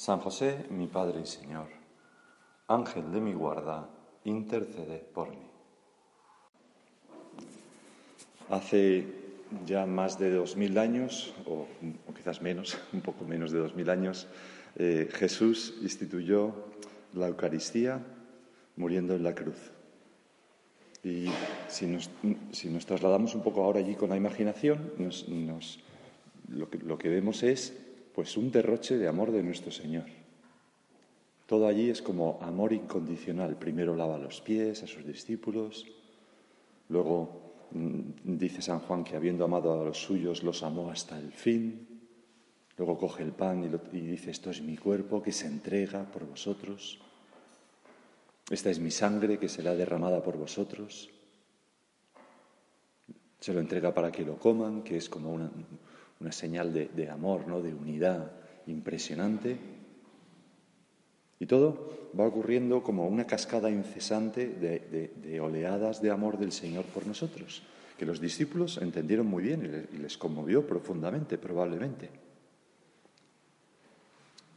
San José, mi Padre y Señor, Ángel de mi guarda, intercede por mí. Hace ya más de dos mil años, o, quizás menos, un poco menos de dos mil años, eh, Jesús instituyó la Eucaristía muriendo en la cruz. Y si nos, trasladamos un poco ahora allí con la imaginación, lo, que, lo que vemos es pues un derroche de amor de nuestro Señor. Todo allí es como amor incondicional. Primero lava los pies a sus discípulos, luego mm, dice San Juan que habiendo amado a los suyos los amó hasta el fin, luego coge el pan y, dice esto es mi cuerpo que se entrega por vosotros, esta es mi sangre que será derramada por vosotros. Se lo entrega para que lo coman, que es como una, una señal de, amor, ¿no? de unidad impresionante. Y todo va ocurriendo como una cascada incesante de, oleadas de amor del Señor por nosotros, que los discípulos entendieron muy bien y les conmovió profundamente, probablemente.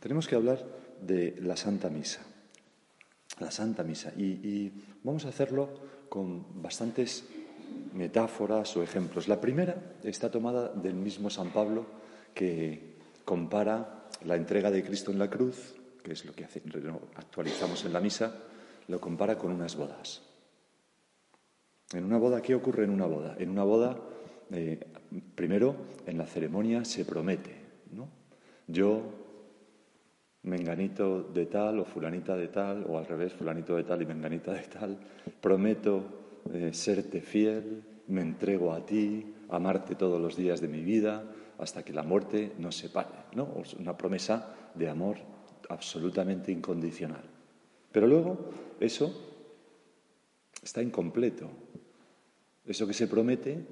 Tenemos que hablar de la Santa Misa, la Santa Misa, y vamos a hacerlo con bastantes metáforas o ejemplos. La primera está tomada del mismo San Pablo que compara la entrega de Cristo en la cruz, que es lo que actualizamos en la misa, lo compara con unas bodas. En una boda, ¿qué ocurre en una boda? En una boda, eh, primero, en la ceremonia se promete, ¿no? Yo, menganito de tal o fulanita de tal, o al revés, fulanito de tal y menganita de tal, prometo eh, serte fiel, me entrego a ti, amarte todos los días de mi vida, hasta que la muerte nos separe. ¿no? Una promesa de amor absolutamente incondicional. Pero luego eso está incompleto. Eso que se promete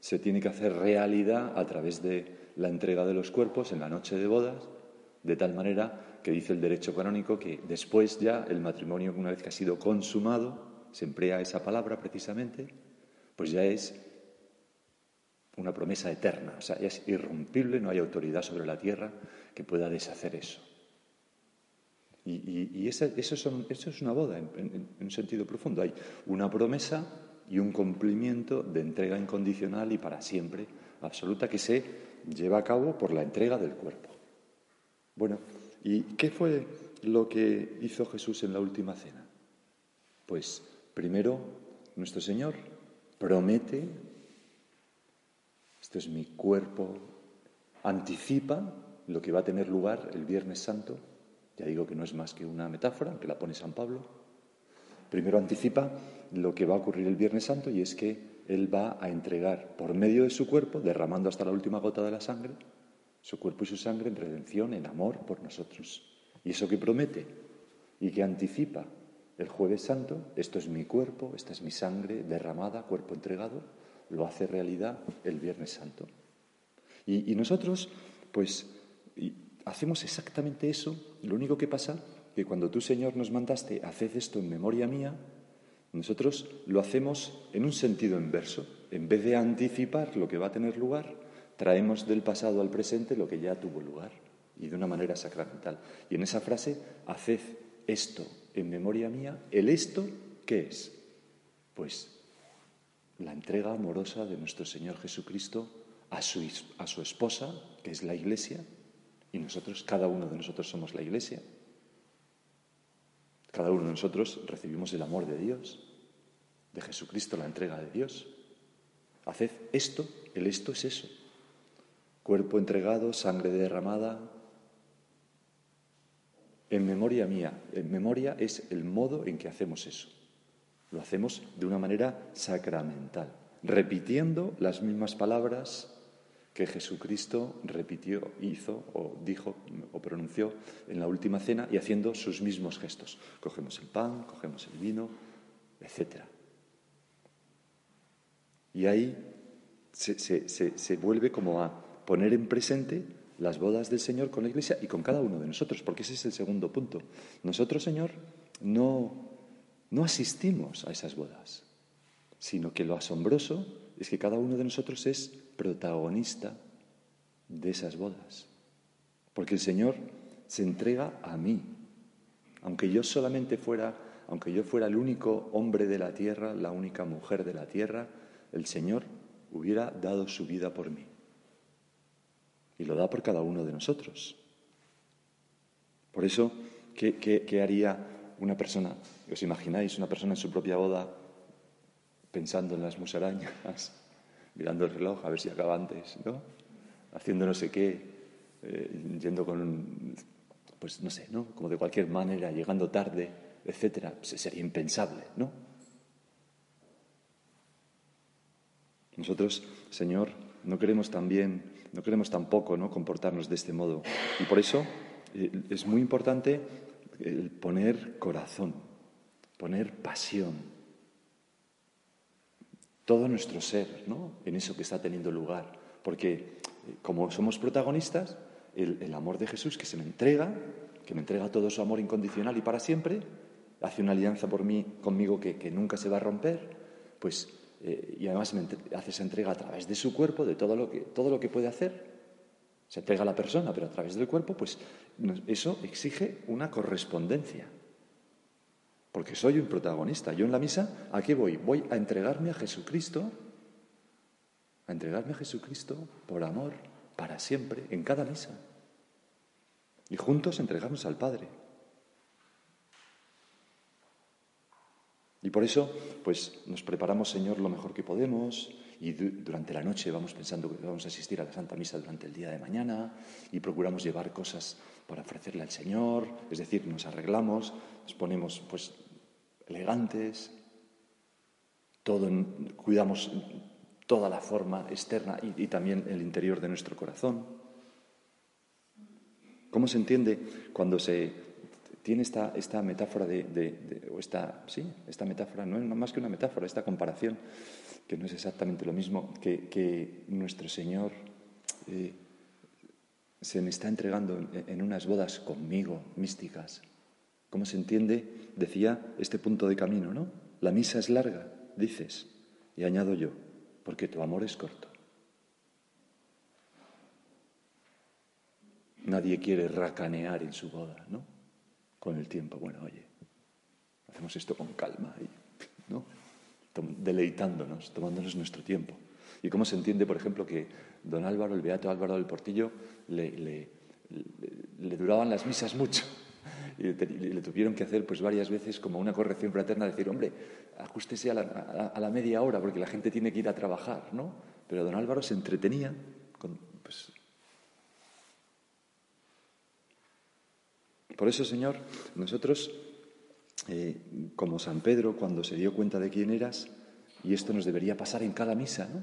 se tiene que hacer realidad a través de la entrega de los cuerpos en la noche de bodas, de tal manera que dice el derecho canónico que después ya el matrimonio, una vez que ha sido consumado, se emplea esa palabra precisamente, pues ya es una promesa eterna, o sea, ya es irrompible, no hay autoridad sobre la tierra que pueda deshacer eso. Y, eso, es una boda en, un sentido profundo. Hay una promesa y un cumplimiento de entrega incondicional y para siempre absoluta que se lleva a cabo por la entrega del cuerpo. Bueno, ¿y qué fue lo que hizo Jesús en la última cena? Pues Primero, nuestro Señor promete, esto es mi cuerpo, anticipa lo que va a tener lugar el Viernes Santo. Ya digo que no es más que una metáfora, que la pone San Pablo. Primero anticipa lo que va a ocurrir el Viernes Santo y es que Él va a entregar por medio de su cuerpo, derramando hasta la última gota de la sangre, su cuerpo y su sangre en redención, en amor por nosotros. Y eso que promete y que anticipa el jueves santo, esto es mi cuerpo, esta es mi sangre derramada, cuerpo entregado, lo hace realidad el Viernes Santo. Y, nosotros, pues, hacemos exactamente eso. Lo único que pasa que cuando tú, Señor, nos mandaste, haced esto en memoria mía, nosotros lo hacemos en un sentido inverso. En vez de anticipar lo que va a tener lugar, traemos del pasado al presente lo que ya tuvo lugar y de una manera sacramental. Y en esa frase, haced esto en memoria mía, ¿el esto qué es? Pues la entrega amorosa de nuestro Señor Jesucristo a su, a su esposa, que es la Iglesia, Y nosotros, cada uno de nosotros somos la iglesia. Cada uno de nosotros recibimos el amor de Dios, de Jesucristo, la entrega de Dios. Haced esto, el esto es eso. Cuerpo entregado, sangre derramada. En memoria mía, en memoria es el modo en que hacemos eso. Lo hacemos de una manera sacramental, repitiendo las mismas palabras que Jesucristo repitió, hizo o dijo o pronunció en la última cena y haciendo sus mismos gestos. Cogemos el pan, cogemos el vino, etc. Y ahí se, se, vuelve como a poner en presente las bodas del Señor con la Iglesia y con cada uno de nosotros, porque ese es el segundo punto. Nosotros, Señor, no, no asistimos a esas bodas, sino que lo asombroso es que cada uno de nosotros es protagonista de esas bodas. Porque el Señor se entrega a mí. Aunque yo solamente fuera, aunque yo fuera el único hombre de la tierra, la única mujer de la tierra, el Señor hubiera dado su vida por mí. Y lo da por cada uno de nosotros. Por eso, ¿qué, qué haría una persona? ¿Os imagináis una persona en su propia boda pensando en las musarañas? mirando el reloj a ver si acaba antes, ¿no? Haciendo no sé qué, eh, yendo con, pues no sé, ¿no? Como de cualquier manera, llegando tarde, etcétera. Sería impensable, ¿no? Nosotros, Señor, no queremos también, no queremos tampoco, ¿no? Comportarnos de este modo. Y por eso eh, es muy importante el poner corazón, poner pasión, todo nuestro ser ¿no? en eso que está teniendo lugar. Porque eh, como somos protagonistas, el, amor de Jesús que se me entrega, que me entrega todo su amor incondicional y para siempre, hace una alianza por mí, conmigo que, nunca se va a romper, pues, eh, y además hace esa entrega a través de su cuerpo, de todo lo que, todo lo que puede hacer. Se entrega a la persona, pero a través del cuerpo, pues eso exige una correspondencia. Porque soy un protagonista. Yo en la misa, ¿a qué voy? Voy a entregarme a Jesucristo, a entregarme a Jesucristo por amor, para siempre, en cada misa. Y juntos entregarnos al Padre. Y por eso, pues nos preparamos, Señor, lo mejor que podemos, y durante la noche vamos pensando que vamos a asistir a la Santa Misa durante el día de mañana y procuramos llevar cosas para ofrecerle al Señor, es decir, nos arreglamos, nos ponemos pues elegantes, todo, cuidamos toda la forma externa y, también el interior de nuestro corazón. ¿Cómo se entiende cuando se tiene esta, esta metáfora de, o esta, sí, esta metáfora, no es más que una metáfora, esta comparación, que no es exactamente lo mismo, que, nuestro Señor eh, se me está entregando en unas bodas conmigo, místicas, ¿Cómo se entiende? Decía este punto de camino, ¿no? La misa es larga, dices, y añado yo, porque tu amor es corto. Nadie quiere racanear en su boda, ¿no? Con el tiempo, bueno, oye, hacemos esto con calma, ¿no? Deleitándonos, tomándonos nuestro tiempo. ¿Y cómo se entiende, por ejemplo, que don Álvaro, el beato Álvaro del Portillo, le duraban las misas mucho? y le, tuvieron que hacer pues varias veces como una corrección fraterna, decir, hombre, ajustese a la, media hora porque la gente tiene que ir a trabajar, ¿no? Pero don Álvaro se entretenía con, pues... Por eso, Señor, nosotros, eh, como San Pedro, cuando se dio cuenta de quién eras, y esto nos debería pasar en cada misa, ¿no?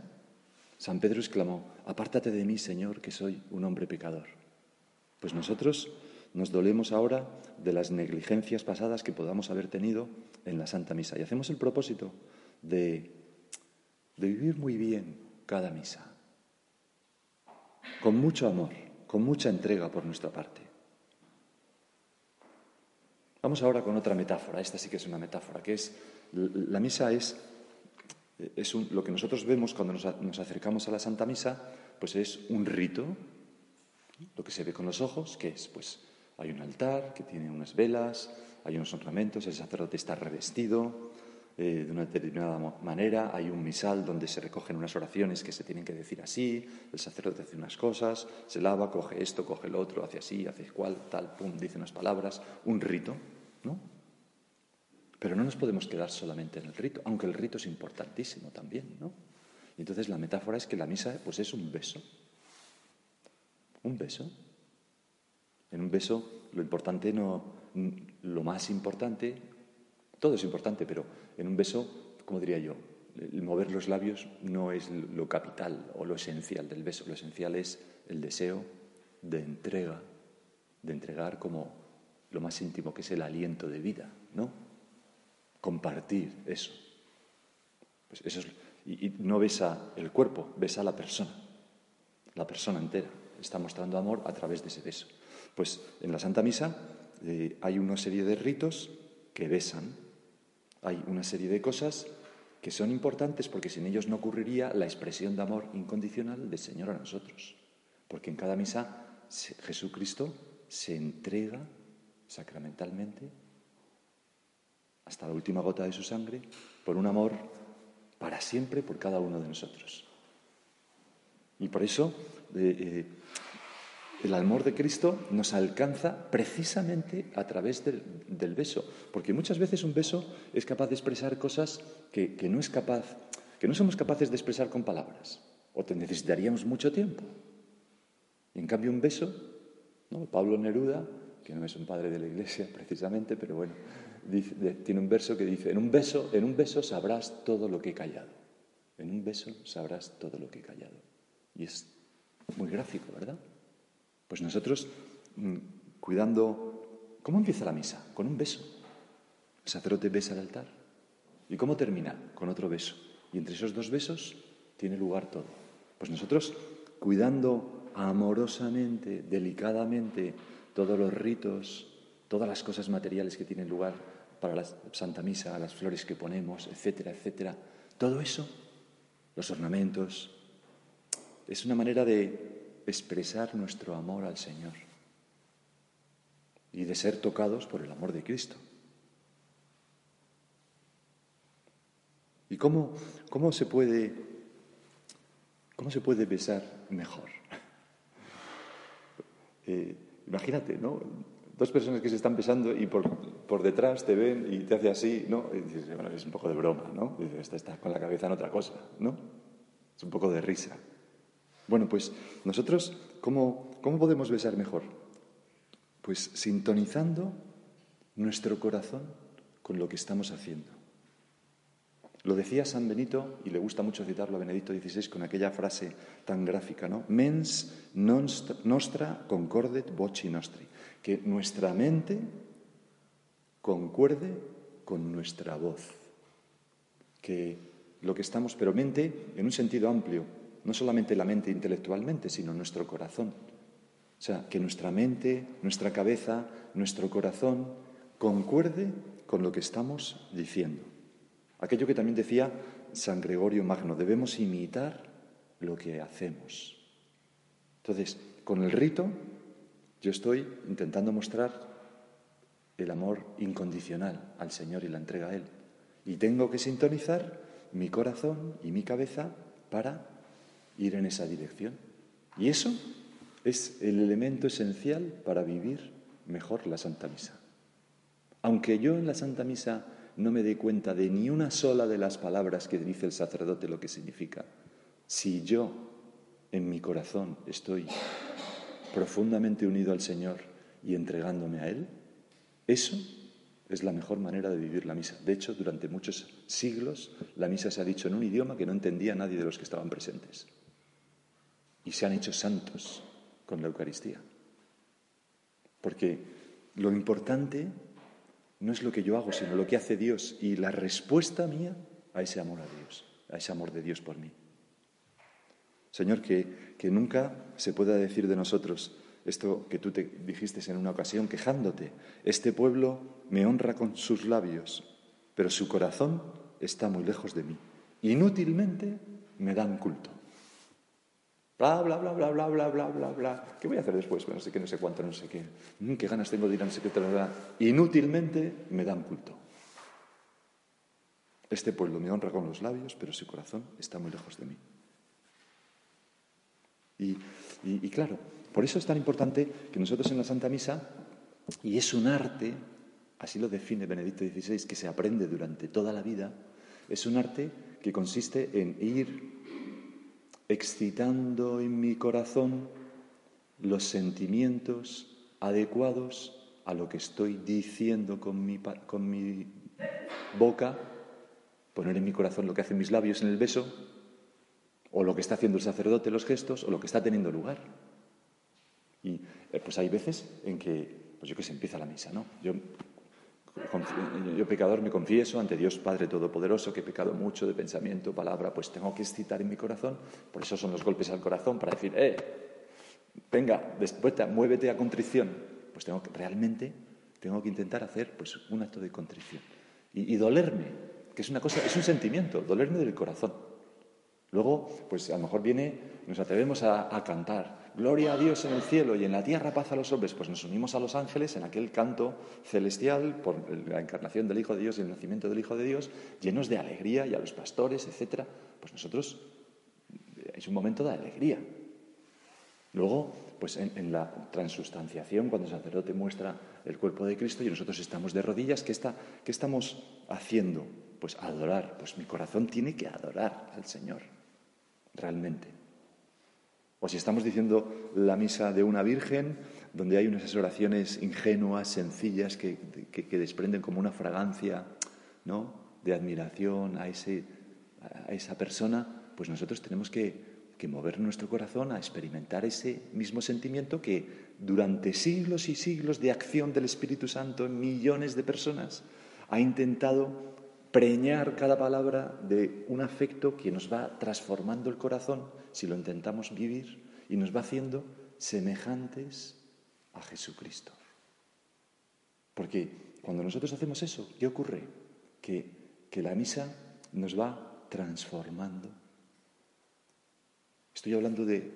San Pedro exclamó, apártate de mí, Señor, que soy un hombre pecador. Pues nosotros nos dolemos ahora de las negligencias pasadas que podamos haber tenido en la Santa Misa y hacemos el propósito de, vivir muy bien cada misa, con mucho amor, con mucha entrega por nuestra parte. Vamos ahora con otra metáfora, esta sí que es una metáfora, que es, la misa es, es lo que nosotros vemos cuando nos, nos acercamos a la Santa Misa, pues es un rito, lo que se ve con los ojos, que es pues hay un altar que tiene unas velas, hay unos ornamentos, el sacerdote está revestido, eh, de una determinada manera, hay un misal donde se recogen unas oraciones que se tienen que decir así, el sacerdote hace unas cosas, se lava, coge esto, coge lo otro, hace así, hace cual, tal, pum, dice unas palabras, un rito, ¿no? Pero no nos podemos quedar solamente en el rito, aunque el rito es importantísimo también, ¿no? Y entonces la metáfora es que la misa pues es un beso. Un beso. En un beso lo importante no lo más importante, todo es importante, pero en un beso, como diría yo, mover los labios no es lo capital o lo esencial del beso, lo esencial es el deseo de entrega, de entregar como lo más íntimo que es el aliento de vida, ¿no? Compartir eso. Pues eso es y, no besa el cuerpo, besa la persona, la persona entera. Está mostrando amor a través de ese beso. Pues en la Santa Misa eh, hay una serie de ritos que besan, hay una serie de cosas que son importantes porque sin ellos no ocurriría la expresión de amor incondicional del Señor a nosotros. Porque en cada misa Jesucristo se entrega sacramentalmente hasta la última gota de su sangre por un amor para siempre por cada uno de nosotros. Y por eso eh, eh, el amor de Cristo nos alcanza precisamente a través del, beso, porque muchas veces un beso es capaz de expresar cosas que, no es capaz, que no somos capaces de expresar con palabras, o te necesitaríamos mucho tiempo. Y en cambio un beso. Pablo Neruda, que no es un padre de la Iglesia precisamente, pero bueno, tiene un verso que dice, en un beso, en un beso sabrás todo lo que he callado. En un beso sabrás todo lo que he callado. Y es muy gráfico, ¿verdad? Pues nosotros, mm, cuidando, ¿cómo empieza la misa? Con un beso. El sacerdote besa el altar. ¿Y cómo termina? Con otro beso. Y entre esos dos besos tiene lugar todo. Pues nosotros, cuidando amorosamente, delicadamente, todos los ritos, todas las cosas materiales que tienen lugar para la Santa Misa, las flores que ponemos, etcétera, etcétera. Todo eso, los ornamentos, es una manera de expresar nuestro amor al Señor y de ser tocados por el amor de Cristo. ¿Y cómo, cómo, se, puede, cómo se puede besar mejor? Eh, imagínate, ¿no? dos personas que se están besando y por, por, detrás te ven y te hace así, ¿no? Y dices, bueno, es un poco de broma, ¿no? Esta está con la cabeza en otra cosa, ¿no? Es un poco de risa. Bueno, pues nosotros, ¿cómo, cómo podemos besar mejor? Pues sintonizando nuestro corazón con lo que estamos haciendo. Lo decía San Benito, y le gusta mucho citarlo a Benedicto XVI con aquella frase tan gráfica, ¿no? Mens nostra concordet voci nostri que nuestra mente concuerde con nuestra voz. Que lo que estamos, pero mente en un sentido amplio, no solamente la mente intelectualmente, sino nuestro corazón. O sea, que nuestra mente, nuestra cabeza, nuestro corazón concuerde con lo que estamos diciendo. Aquello que también decía San Gregorio Magno, debemos imitar lo que hacemos. Entonces, con el rito yo estoy intentando mostrar el amor incondicional al Señor y la entrega a Él. Y tengo que sintonizar mi corazón y mi cabeza para ir en esa dirección. Y eso es el elemento esencial para vivir mejor la Santa Misa. Aunque yo en la Santa Misa no me dé cuenta de ni una sola de las palabras que dice el sacerdote lo que significa, si yo en mi corazón estoy profundamente unido al Señor y entregándome a Él, eso es la mejor manera de vivir la misa. De hecho, durante muchos siglos la misa se ha dicho en un idioma que no entendía nadie de los que estaban presentes. Y se han hecho santos con la Eucaristía. Porque lo importante no es lo que yo hago, sino lo que hace Dios y la respuesta mía a ese amor a Dios, a ese amor de Dios por mí. Señor, que, que nunca se pueda decir de nosotros esto que tú te dijiste en una ocasión quejándote. Este pueblo me honra con sus labios, pero su corazón está muy lejos de mí. Inútilmente me dan culto. Bla, bla, bla, bla, bla, bla, bla, bla, bla. ¿Qué voy a hacer después? no sé qué, no sé cuánto, no sé qué. Mm, ¿Qué ganas tengo de ir a no sé qué? Inútilmente me dan culto. Este pueblo me honra con los labios, pero su corazón está muy lejos de mí. Y, claro, por eso es tan importante que nosotros en la Santa Misa, y es un arte, así lo define Benedicto XVI, que se aprende durante toda la vida, es un arte que consiste en ir excitando en mi corazón los sentimientos adecuados a lo que estoy diciendo con mi, con mi boca, poner en mi corazón lo que hacen mis labios en el beso, o lo que está haciendo el sacerdote, los gestos, o lo que está teniendo lugar. Y eh, pues hay veces en que, pues yo que se empieza la misa, ¿no? Yo, yo pecador me confieso ante Dios Padre Todopoderoso que he pecado mucho de pensamiento, palabra, pues tengo que excitar en mi corazón, por eso son los golpes al corazón, para decir, eh, venga, después muévete a contrición. Pues tengo que, realmente, tengo que intentar hacer pues, un acto de contrición. Y, y dolerme, que es una cosa, es un sentimiento, dolerme del corazón. Luego, pues a lo mejor viene, nos atrevemos a, cantar, Gloria a Dios en el cielo y en la tierra paz a los hombres, pues nos unimos a los ángeles en aquel canto celestial por la encarnación del Hijo de Dios y el nacimiento del Hijo de Dios, llenos de alegría y a los pastores, etcétera. Pues nosotros es un momento de alegría. Luego, pues en, la transustanciación, cuando el sacerdote muestra el cuerpo de Cristo y nosotros estamos de rodillas, ¿qué, está, qué estamos haciendo? Pues adorar. Pues mi corazón tiene que adorar al Señor realmente. O si estamos diciendo la misa de una virgen, donde hay unas oraciones ingenuas, sencillas, que, desprenden como una fragancia ¿no? de admiración a, ese, a esa persona, pues nosotros tenemos que, que mover nuestro corazón a experimentar ese mismo sentimiento que durante siglos y siglos de acción del Espíritu Santo en millones de personas ha intentado preñar cada palabra de un afecto que nos va transformando el corazón si lo intentamos vivir y nos va haciendo semejantes a Jesucristo. Porque cuando nosotros hacemos eso, ¿qué ocurre? Que, que la misa nos va transformando. Estoy hablando de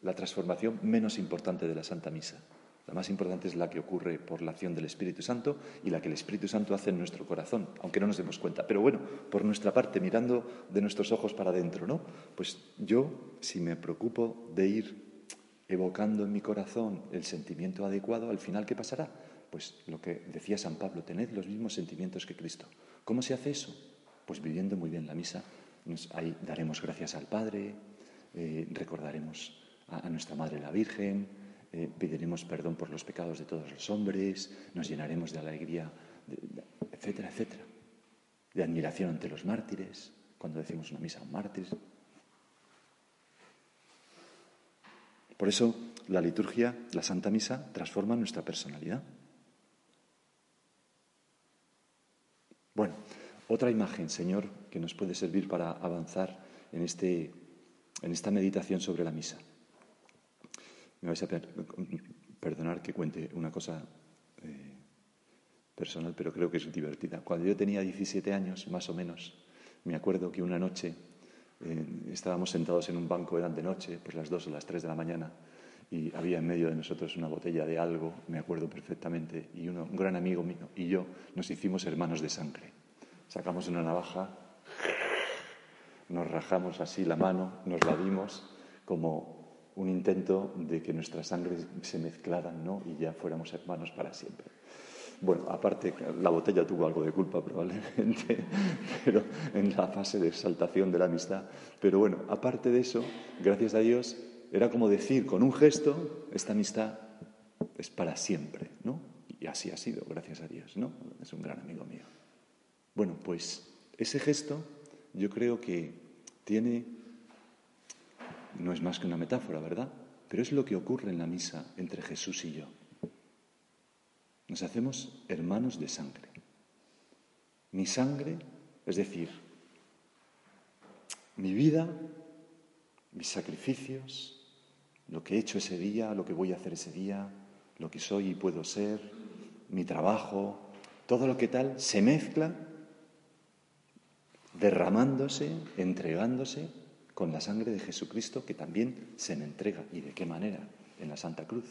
la transformación menos importante de la Santa Misa. La más importante es la que ocurre por la acción del Espíritu Santo y la que el Espíritu Santo hace en nuestro corazón, aunque no nos demos cuenta. Pero bueno, por nuestra parte, mirando de nuestros ojos para adentro, ¿no? Pues yo, si me preocupo de ir evocando en mi corazón el sentimiento adecuado, al final, ¿qué pasará? Pues lo que decía San Pablo, tened los mismos sentimientos que Cristo. ¿Cómo se hace eso? Pues viviendo muy bien la misa. ahí daremos gracias al Padre, eh, recordaremos a nuestra Madre la Virgen, eh, pediremos perdón por los pecados de todos los hombres, nos llenaremos de alegría, etcétera, etcétera. De admiración ante los mártires, cuando decimos una misa a un mártir. Por eso la liturgia, la Santa Misa, transforma nuestra personalidad. Bueno, otra imagen, Señor, que nos puede servir para avanzar en, este, en esta meditación sobre la misa. Me vais a perdonar que cuente una cosa eh, personal, pero creo que es divertida. Cuando yo tenía 17 años, más o menos, me acuerdo que una noche eh, estábamos sentados en un banco, eran de noche, pues las 2 o las 3 de la mañana, y había en medio de nosotros una botella de algo, me acuerdo perfectamente, y un gran amigo mío y yo nos hicimos hermanos de sangre. Sacamos una navaja, nos rajamos así la mano, nos la dimos como un intento de que nuestras sangres se mezclaran ¿no? y ya fuéramos hermanos para siempre. Bueno, aparte, la botella tuvo algo de culpa probablemente, pero en la fase de exaltación de la amistad. Pero bueno, aparte de eso, gracias a Dios, era como decir con un gesto, esta amistad es para siempre, ¿no? Y así ha sido, gracias a Dios, ¿no? Es un gran amigo mío. Bueno, pues ese gesto yo creo que tiene no es más que una metáfora, ¿verdad? Pero es lo que ocurre en la misa entre Jesús y yo. Nos hacemos hermanos de sangre. Mi sangre, es decir, mi vida, mis sacrificios, lo que he hecho ese día, lo que voy a hacer ese día, lo que soy y puedo ser, mi trabajo, todo lo que tal, se mezcla derramándose, entregándose con la sangre de Jesucristo que también se me entrega. ¿Y de qué manera? En la Santa Cruz.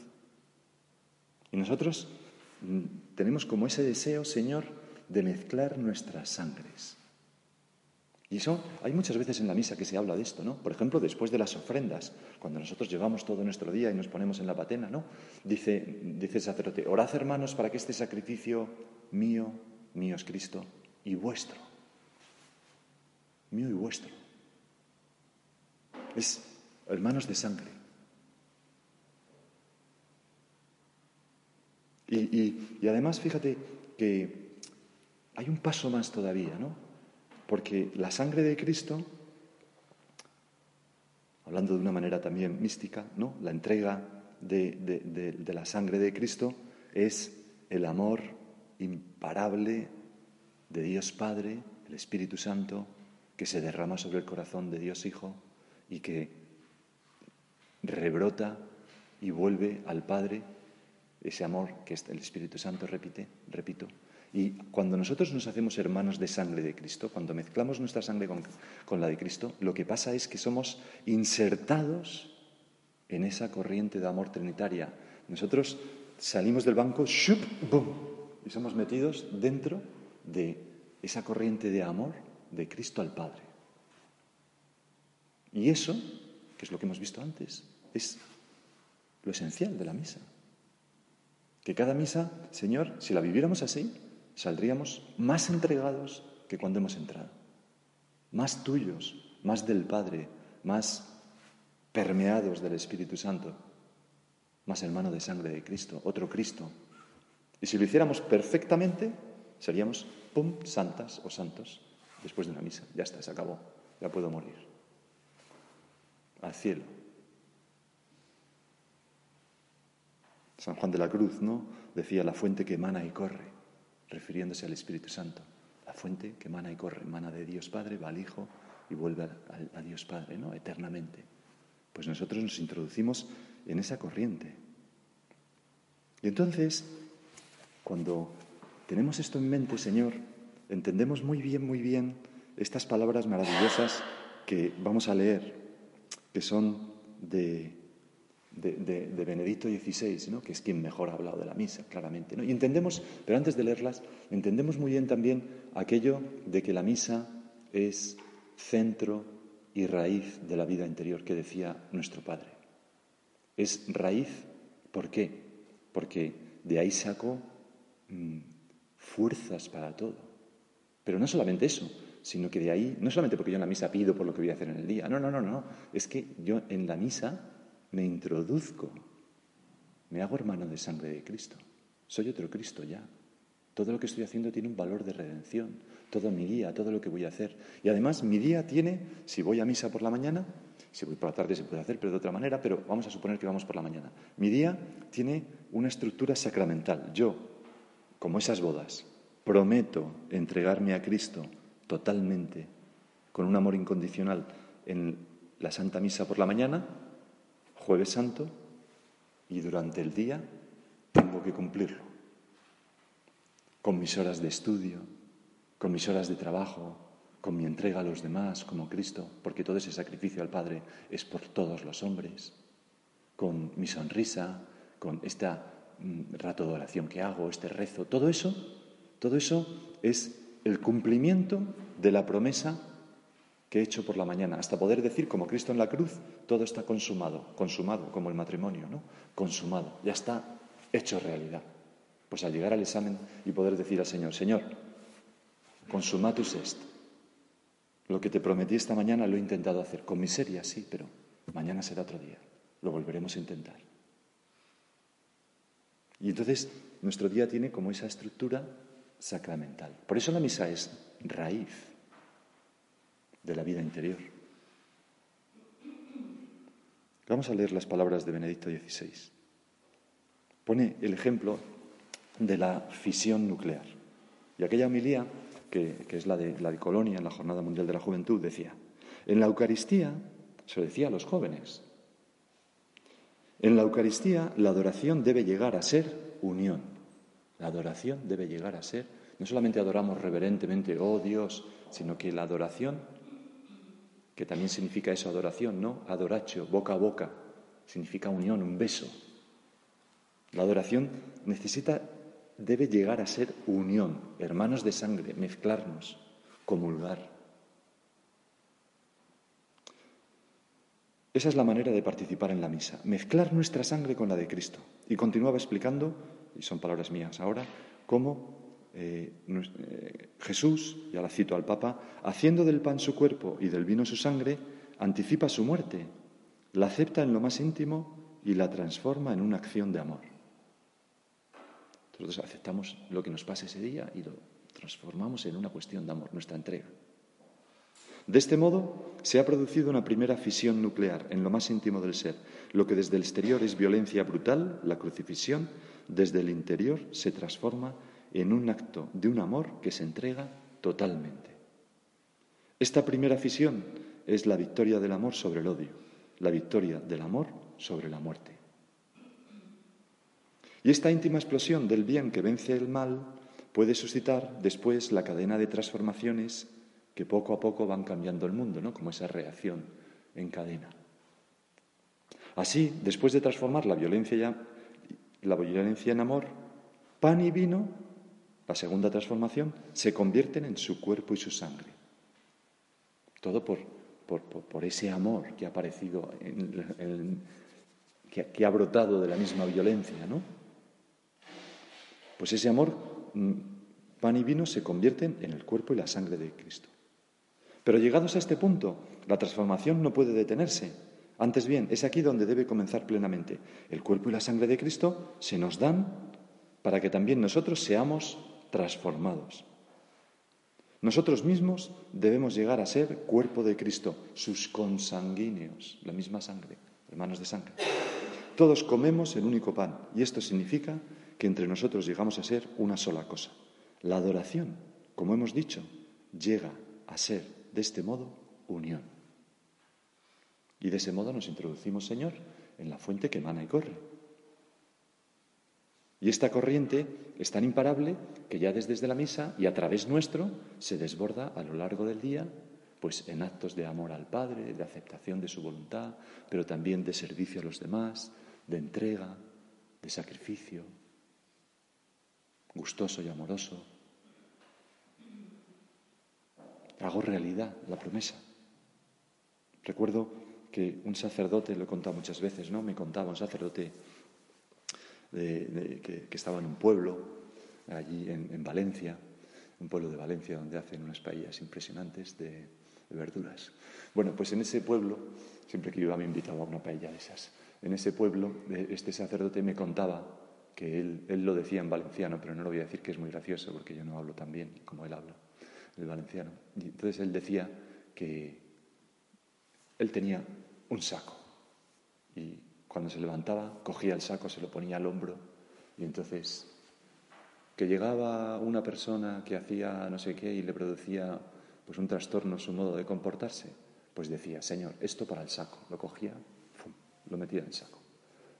Y nosotros mm, tenemos como ese deseo, Señor, de mezclar nuestras sangres. Y eso, hay muchas veces en la misa que se habla de esto, ¿no? Por ejemplo, después de las ofrendas, cuando nosotros llevamos todo nuestro día y nos ponemos en la patena, ¿no? Dice, dice el sacerdote, orad hermanos para que este sacrificio mío, mío es Cristo, y vuestro, mío y vuestro, es hermanos de sangre. Y, y además, fíjate que hay un paso más todavía, ¿no? Porque la sangre de Cristo, hablando de una manera también mística, ¿no? la entrega de, la sangre de Cristo es el amor imparable de Dios Padre, el Espíritu Santo, que se derrama sobre el corazón de Dios Hijo y que rebrota y vuelve al Padre ese amor que el Espíritu Santo repite, repito, y cuando nosotros nos hacemos hermanos de sangre de Cristo, cuando mezclamos nuestra sangre con, la de Cristo, lo que pasa es que somos insertados en esa corriente de amor trinitaria. Nosotros salimos del banco, ¡shup! ¡bum! y somos metidos dentro de esa corriente de amor de Cristo al Padre. Y eso, que es lo que hemos visto antes, es lo esencial de la misa. Que cada misa, Señor, si la viviéramos así, saldríamos más entregados que cuando hemos entrado, más tuyos, más del Padre, más permeados del Espíritu Santo, más hermano de sangre de Cristo, otro Cristo. Y si lo hiciéramos perfectamente, seríamos, ¡pum!, santas o santos después de una misa. Ya está, se acabó, ya puedo morir. Al cielo. San Juan de la Cruz, ¿no? Decía la fuente que emana y corre refiriéndose al Espíritu Santo, la fuente que emana y corre, emana de Dios Padre, va al Hijo y vuelve a, Dios Padre, ¿no? Eternamente. Pues nosotros nos introducimos en esa corriente. Y entonces, cuando tenemos esto en mente, Señor, entendemos muy bien, muy bien estas palabras maravillosas que vamos a leer, que son de de, Benedicto XVI, ¿no? que es quien mejor ha hablado de la misa, claramente. ¿no? Y entendemos, pero antes de leerlas, entendemos muy bien también aquello de que la misa es centro y raíz de la vida interior que decía nuestro Padre. Es raíz, ¿por qué? Porque de ahí saco mm, fuerzas para todo. Pero no solamente eso, sino que de ahí, no solamente porque yo en la misa pido por lo que voy a hacer en el día, no, no, no, no, es que yo en la misa me introduzco, me hago hermano de sangre de Cristo. Soy otro Cristo ya. Todo lo que estoy haciendo tiene un valor de redención. Todo mi día, todo lo que voy a hacer. Y además mi día tiene, si voy a misa por la mañana, si voy por la tarde se puede hacer, pero de otra manera, pero vamos a suponer que vamos por la mañana. Mi día tiene una estructura sacramental. Yo, como esas bodas, prometo entregarme a Cristo totalmente, con un amor incondicional en la Santa Misa por la mañana jueves santo y durante el día tengo que cumplirlo. Con mis horas de estudio, con mis horas de trabajo, con mi entrega a los demás como Cristo, porque todo ese sacrificio al Padre es por todos los hombres, con mi sonrisa, con este rato de oración que hago, este rezo, todo eso, todo eso es el cumplimiento de la promesa que he hecho por la mañana, hasta poder decir, como Cristo en la cruz, todo está consumado, consumado, como el matrimonio, ¿no? Consumado, ya está hecho realidad. Pues al llegar al examen y poder decir al Señor, Señor, consumatus est. Lo que te prometí esta mañana lo he intentado hacer, con miseria, sí, pero mañana será otro día, lo volveremos a intentar. Y entonces nuestro día tiene como esa estructura sacramental. Por eso la misa es raíz de la vida interior. Vamos a leer las palabras de Benedicto XVI. Pone el ejemplo de la fisión nuclear. Y aquella homilía, que, es la de, la de Colonia en la Jornada Mundial de la Juventud, decía, en la Eucaristía, se lo decía a los jóvenes, en la Eucaristía la adoración debe llegar a ser unión. La adoración debe llegar a ser, no solamente adoramos reverentemente, oh Dios, sino que la adoración, que también significa eso, adoración, ¿no? Adoracho, boca a boca, significa unión, un beso. La adoración necesita, debe llegar a ser unión, hermanos de sangre, mezclarnos, comulgar. Esa es la manera de participar en la misa, mezclar nuestra sangre con la de Cristo. Y continuaba explicando y son palabras mías ahora, cómo eh, eh, Jesús, ya la cito al Papa, haciendo del pan su cuerpo y del vino su sangre, anticipa su muerte, la acepta en lo más íntimo y la transforma en una acción de amor. Nosotros aceptamos lo que nos pasa ese día y lo transformamos en una cuestión de amor, nuestra entrega. De este modo, se ha producido una primera fisión nuclear en lo más íntimo del ser. Lo que desde el exterior es violencia brutal, la crucifixión, desde el interior se transforma en un acto de un amor que se entrega totalmente. Esta primera fisión es la victoria del amor sobre el odio, la victoria del amor sobre la muerte. Y esta íntima explosión del bien que vence el mal puede suscitar después la cadena de transformaciones que poco a poco van cambiando el mundo, ¿no? Como esa reacción en cadena. Así, después de transformar la violencia, la violencia en amor, pan y vino, la segunda transformación, se convierten en su cuerpo y su sangre. Todo por, ese amor que ha aparecido, que, que ha brotado de la misma violencia, ¿no? Pues ese amor, mm, pan y vino, se convierten en el cuerpo y la sangre de Cristo. Pero llegados a este punto, la transformación no puede detenerse. Antes bien, es aquí donde debe comenzar plenamente. El cuerpo y la sangre de Cristo se nos dan para que también nosotros seamos transformados. Nosotros mismos debemos llegar a ser cuerpo de Cristo, sus consanguíneos, la misma sangre, hermanos de sangre. Todos comemos el único pan y esto significa que entre nosotros llegamos a ser una sola cosa. La adoración, como hemos dicho, llega a ser de este modo, unión. Y de ese modo nos introducimos, Señor, en la fuente que emana y corre. Y esta corriente es tan imparable que ya desde la misa y a través nuestro se desborda a lo largo del día, pues en actos de amor al Padre, de aceptación de su voluntad, pero también de servicio a los demás, de entrega, de sacrificio, gustoso y amoroso, hago realidad la promesa. Recuerdo que un sacerdote, lo he contado muchas veces, ¿no? Me contaba un sacerdote que, estaba en un pueblo, allí en, Valencia, un pueblo de Valencia donde hacen unas paellas impresionantes de, verduras. Bueno, pues en ese pueblo, siempre que iba me invitaba a una paella de esas. En ese pueblo, este sacerdote me contaba que él, él lo decía en valenciano, pero no lo voy a decir que es muy gracioso porque yo no hablo tan bien como él habla el valenciano. Y entonces él decía que él tenía un saco y cuando se levantaba cogía el saco, se lo ponía al hombro y entonces que llegaba una persona que hacía no sé qué y le producía pues un trastorno su modo de comportarse, pues decía, Señor, esto para el saco. Lo cogía, lo metía en el saco.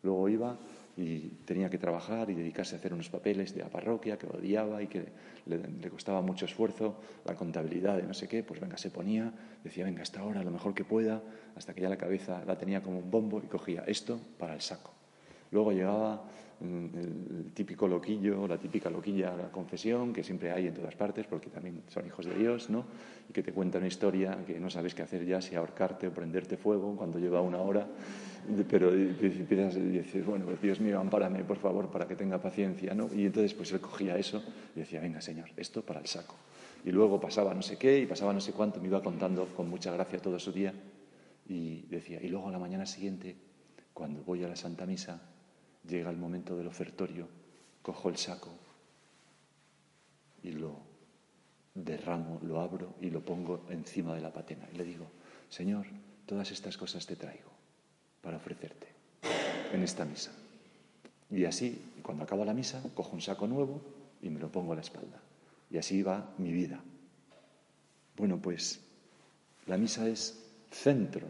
Luego iba y tenía que trabajar y dedicarse a hacer unos papeles de la parroquia que odiaba y que le, costaba mucho esfuerzo, la contabilidad de no sé qué, pues venga, se ponía, decía, venga, hasta ahora, lo mejor que pueda, hasta que ya la cabeza la tenía como un bombo y cogía esto para el saco. Luego llegaba el típico loquillo, la típica loquilla la confesión, que siempre hay en todas partes, porque también son hijos de Dios, ¿no? Y que te cuenta una historia que no sabes qué hacer ya, si ahorcarte o prenderte fuego cuando lleva una hora pero empiezas y dices, bueno, pues Dios mío, ampárame, por favor, para que tenga paciencia, ¿no? Y entonces pues él cogía eso y decía, venga, Señor, esto para el saco. Y luego pasaba no sé qué y pasaba no sé cuánto, me iba contando con mucha gracia todo su día y decía, y luego a la mañana siguiente, cuando voy a la Santa Misa, llega el momento del ofertorio, cojo el saco y lo derramo, lo abro y lo pongo encima de la patena. Y le digo, Señor, todas estas cosas te traigo para ofrecerte en esta misa. Y así, cuando acaba la misa, cojo un saco nuevo y me lo pongo a la espalda. Y así va mi vida. Bueno, pues la misa es centro,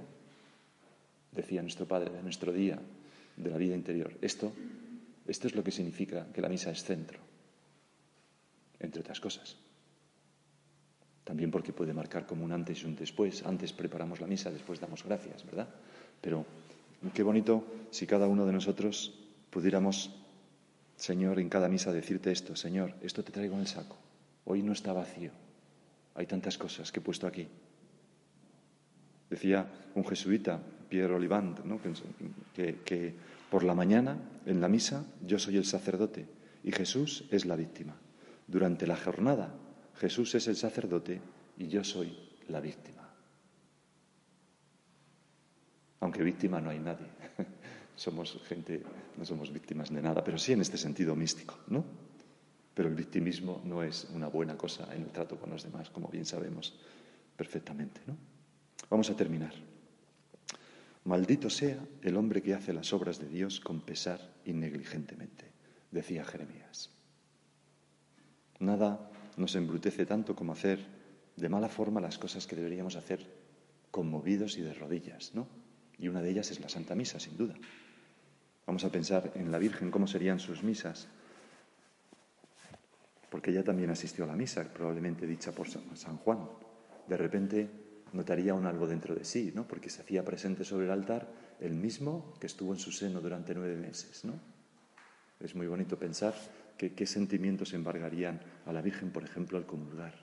decía nuestro Padre, de nuestro día, de la vida interior. Esto, esto es lo que significa que la misa es centro, entre otras cosas. También porque puede marcar como un antes y un después. Antes preparamos la misa, después damos gracias, ¿verdad? Pero Qué bonito si cada uno de nosotros pudiéramos, Señor, en cada misa decirte esto, Señor, esto te traigo en el saco. Hoy no está vacío. Hay tantas cosas que he puesto aquí. Decía un jesuita, Pierre Olivant, que, que por la mañana, en la misa, yo soy el sacerdote y Jesús es la víctima. Durante la jornada, Jesús es el sacerdote y yo soy la víctima. Aunque víctima no hay nadie. somos gente, no somos víctimas de nada, pero sí en este sentido místico, ¿no? Pero el victimismo no es una buena cosa en el trato con los demás, como bien sabemos perfectamente, ¿no? Vamos a terminar. Maldito sea el hombre que hace las obras de Dios con pesar y negligentemente, decía Jeremías. Nada nos embrutece tanto como hacer de mala forma las cosas que deberíamos hacer conmovidos y de rodillas, ¿no? Y una de ellas es la Santa Misa, sin duda. Vamos a pensar en la Virgen, cómo serían sus misas, porque ella también asistió a la misa, probablemente dicha por San Juan. De repente notaría un algo dentro de sí, ¿no? Porque se hacía presente sobre el altar el mismo que estuvo en su seno durante nueve meses, ¿no? Es muy bonito pensar que, qué sentimientos embargarían a la Virgen, por ejemplo, al comulgar.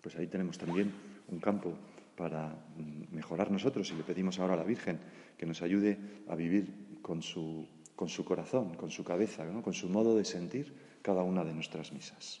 Pues ahí tenemos también un campo para mm, mejorar nosotros y le pedimos ahora a la Virgen que nos ayude a vivir con su, con su corazón, con su cabeza, con su modo de sentir cada una de nuestras misas.